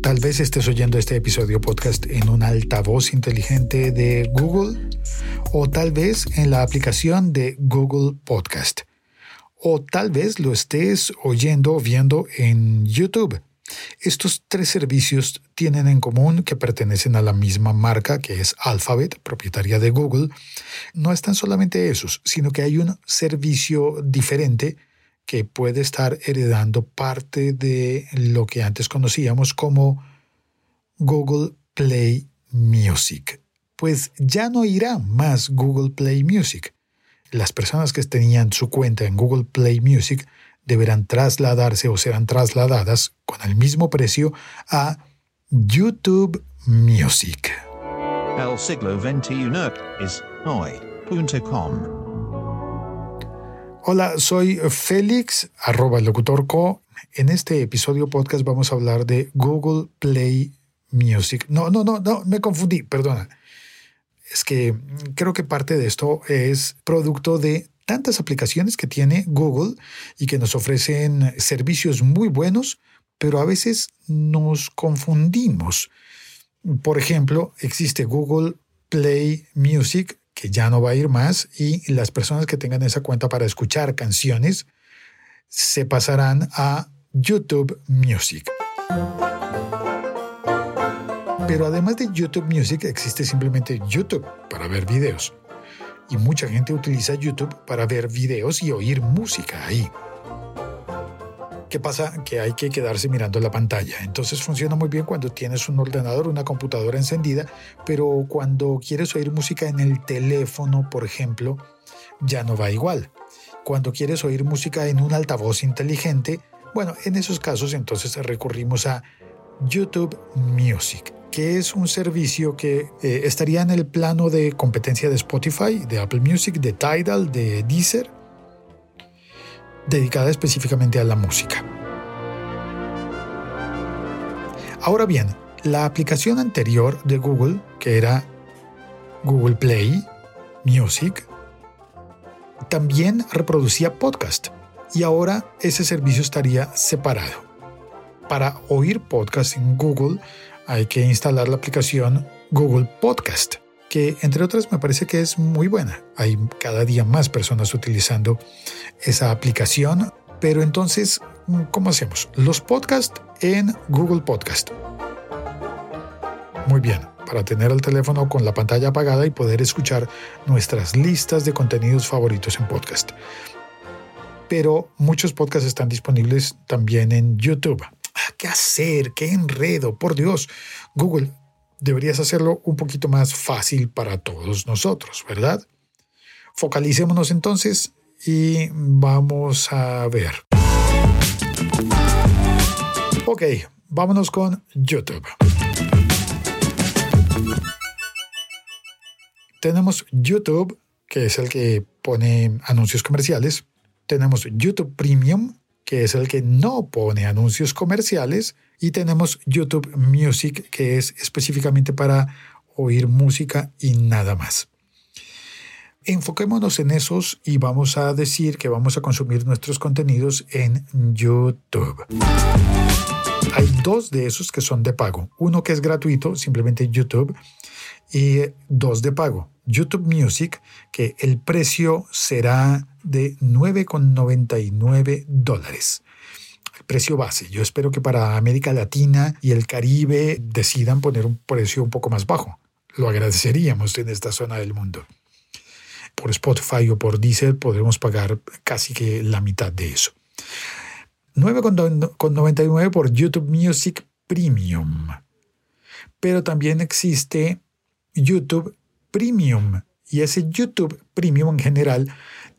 Tal vez estés oyendo este episodio podcast en un altavoz inteligente de Google o tal vez en la aplicación de Google Podcast o tal vez lo estés oyendo o viendo en YouTube. Estos tres servicios tienen en común que pertenecen a la misma marca que es Alphabet, propietaria de Google. No están solamente esos, sino que hay un servicio diferente que puede estar heredando parte de lo que antes conocíamos como Google Play Music. Pues ya no irá más Google Play Music. Las personas que tenían su cuenta en Google Play Music deberán trasladarse o serán trasladadas con el mismo precio a YouTube Music. El siglo XXI es hoy.com. Hola, soy Félix, arroba locutorco. En este episodio podcast vamos a hablar de Google Play Music. No, no, no, no, me confundí, perdona. Es que creo que parte de esto es producto de tantas aplicaciones que tiene Google y que nos ofrecen servicios muy buenos, pero a veces nos confundimos. Por ejemplo, existe Google Play Music que ya no va a ir más y las personas que tengan esa cuenta para escuchar canciones se pasarán a YouTube Music. Pero además de YouTube Music existe simplemente YouTube para ver videos. Y mucha gente utiliza YouTube para ver videos y oír música ahí. ¿Qué pasa? Que hay que quedarse mirando la pantalla. Entonces funciona muy bien cuando tienes un ordenador, una computadora encendida, pero cuando quieres oír música en el teléfono, por ejemplo, ya no va igual. Cuando quieres oír música en un altavoz inteligente, bueno, en esos casos entonces recurrimos a YouTube Music, que es un servicio que eh, estaría en el plano de competencia de Spotify, de Apple Music, de Tidal, de Deezer, dedicada específicamente a la música. Ahora bien, la aplicación anterior de Google, que era Google Play Music, también reproducía podcast y ahora ese servicio estaría separado. Para oír podcast en Google hay que instalar la aplicación Google Podcast que entre otras me parece que es muy buena. Hay cada día más personas utilizando esa aplicación, pero entonces, ¿cómo hacemos? Los podcasts en Google Podcast. Muy bien, para tener el teléfono con la pantalla apagada y poder escuchar nuestras listas de contenidos favoritos en podcast. Pero muchos podcasts están disponibles también en YouTube. Ah, ¿Qué hacer? ¿Qué enredo? Por Dios, Google, deberías hacerlo un poquito más fácil para todos nosotros, ¿verdad? Focalicémonos entonces y vamos a ver. Ok, vámonos con YouTube. Tenemos YouTube, que es el que pone anuncios comerciales. Tenemos YouTube Premium, que es el que no pone anuncios comerciales, y tenemos YouTube Music, que es específicamente para oír música y nada más. Enfoquémonos en esos y vamos a decir que vamos a consumir nuestros contenidos en YouTube. Hay dos de esos que son de pago. Uno que es gratuito, simplemente YouTube, y dos de pago. YouTube Music, que el precio será de 9,99 dólares. El precio base. Yo espero que para América Latina y el Caribe decidan poner un precio un poco más bajo. Lo agradeceríamos en esta zona del mundo. Por Spotify o por Deezer podremos pagar casi que la mitad de eso. 9,99 por YouTube Music Premium. Pero también existe YouTube Premium. Y ese YouTube Premium en general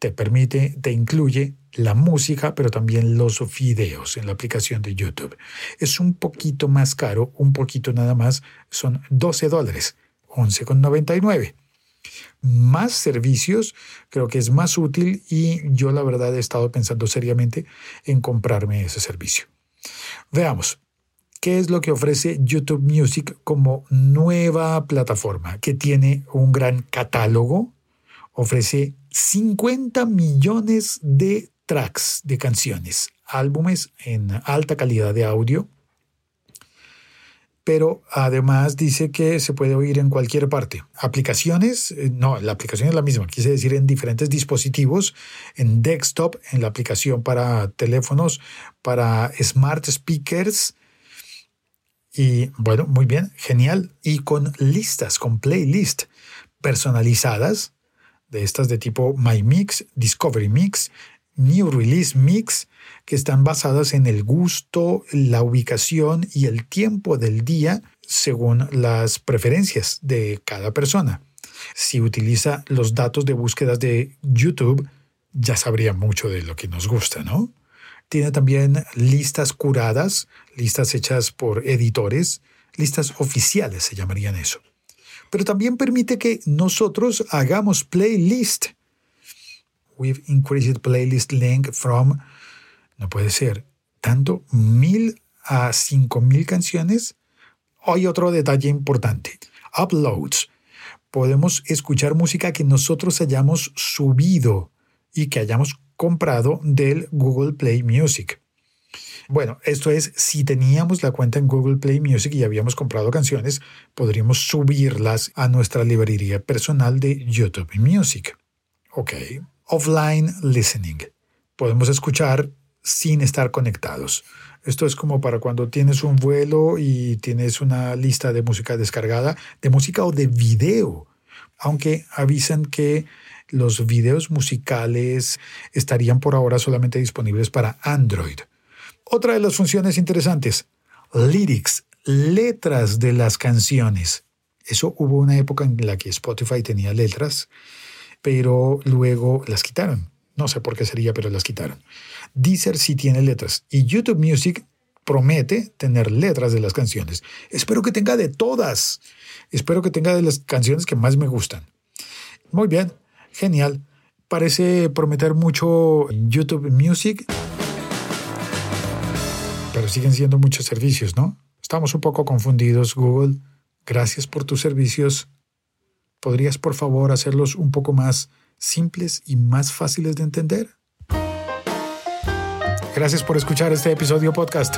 te permite, te incluye la música, pero también los videos en la aplicación de YouTube. Es un poquito más caro, un poquito nada más, son 12 dólares, 11,99. Más servicios, creo que es más útil y yo la verdad he estado pensando seriamente en comprarme ese servicio. Veamos, ¿Qué es lo que ofrece YouTube Music como nueva plataforma que tiene un gran catálogo? Ofrece 50 millones de tracks de canciones, álbumes en alta calidad de audio, pero además dice que se puede oír en cualquier parte. Aplicaciones, eh, no, la aplicación es la misma, quise decir en diferentes dispositivos, en desktop, en la aplicación para teléfonos, para smart speakers, y bueno, muy bien, genial. Y con listas, con playlist personalizadas, de estas de tipo My Mix, Discovery Mix, New Release Mix, que están basadas en el gusto, la ubicación y el tiempo del día según las preferencias de cada persona. Si utiliza los datos de búsquedas de YouTube, ya sabría mucho de lo que nos gusta, ¿no? Tiene también listas curadas, listas hechas por editores, listas oficiales se llamarían eso. Pero también permite que nosotros hagamos playlist. We've increased playlist length from, no puede ser, tanto mil a cinco mil canciones. Hay otro detalle importante. Uploads. Podemos escuchar música que nosotros hayamos subido y que hayamos comprado del Google Play Music. Bueno, esto es, si teníamos la cuenta en Google Play Music y habíamos comprado canciones, podríamos subirlas a nuestra librería personal de YouTube Music. Ok. Offline listening. Podemos escuchar sin estar conectados. Esto es como para cuando tienes un vuelo y tienes una lista de música descargada, de música o de video. Aunque avisan que los videos musicales estarían por ahora solamente disponibles para Android. Otra de las funciones interesantes, lyrics, letras de las canciones. Eso hubo una época en la que Spotify tenía letras, pero luego las quitaron. No sé por qué sería, pero las quitaron. Deezer sí tiene letras y YouTube Music promete tener letras de las canciones. Espero que tenga de todas. Espero que tenga de las canciones que más me gustan. Muy bien, Genial. Parece prometer mucho YouTube Music, pero siguen siendo muchos servicios, ¿no? Estamos un poco confundidos, Google. Gracias por tus servicios. ¿Podrías, por favor, hacerlos un poco más simples y más fáciles de entender? Gracias por escuchar este episodio podcast.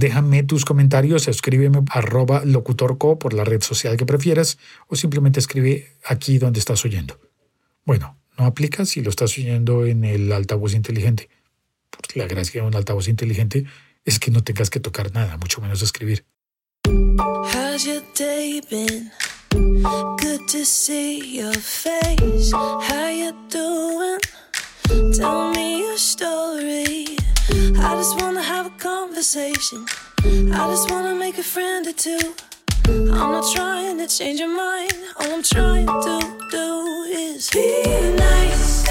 Déjame tus comentarios, escríbeme arroba locutorco por la red social que prefieras o simplemente escribe aquí donde estás oyendo. Bueno, no aplica si lo estás oyendo en el altavoz inteligente. Porque la gracia de un altavoz inteligente es que no tengas que tocar nada, mucho menos escribir. How's your day been? Good to see your face. How you doing? Tell me your story. I just wanna have a conversation. I just wanna make a friend or two. I'm not trying to change your mind. All I'm trying to do is be nice.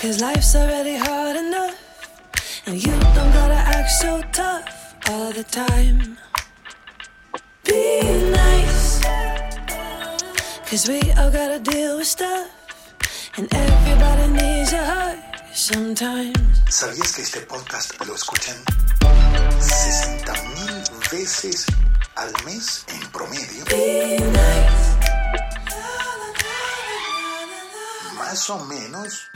Cause life's already hard enough. And you don't gotta act so tough all the time. Be nice. Cause we all gotta deal with stuff. And everybody needs a hug. ¿Sabías que este podcast lo escuchan 60 mil veces al mes en promedio? Más o menos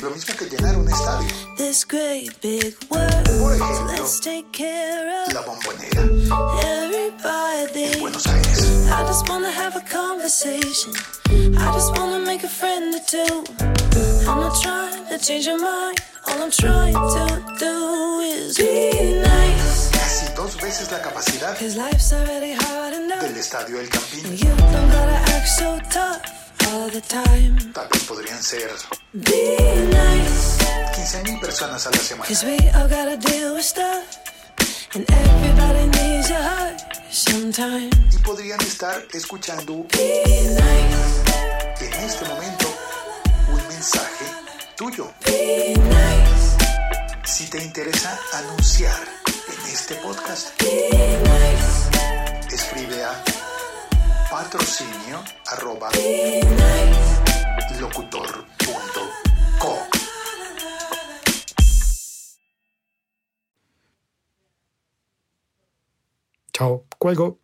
lo mismo que llenar un estadio. this great big world. Por ejemplo, let's take care la bombonera en. Buenos Aires. I just wanna have a conversation. I just wanna make a friend or two. I'm not trying to change your mind. All I'm trying to do is be nice. Casi dos veces la capacidad life's already hard enough. del estadio El Campín. And you don't gotta act so tough all the time. Tal vez podrían ser Be nice. 15 mil personas a la semana. Cause we all gotta deal with stuff. And everybody needs a hug sometimes. Y podrían estar escuchando Be nice. en este momento tuyo. Si te interesa anunciar en este podcast, escribe a patrocinio arroba locutor.co. Chao, cuelgo.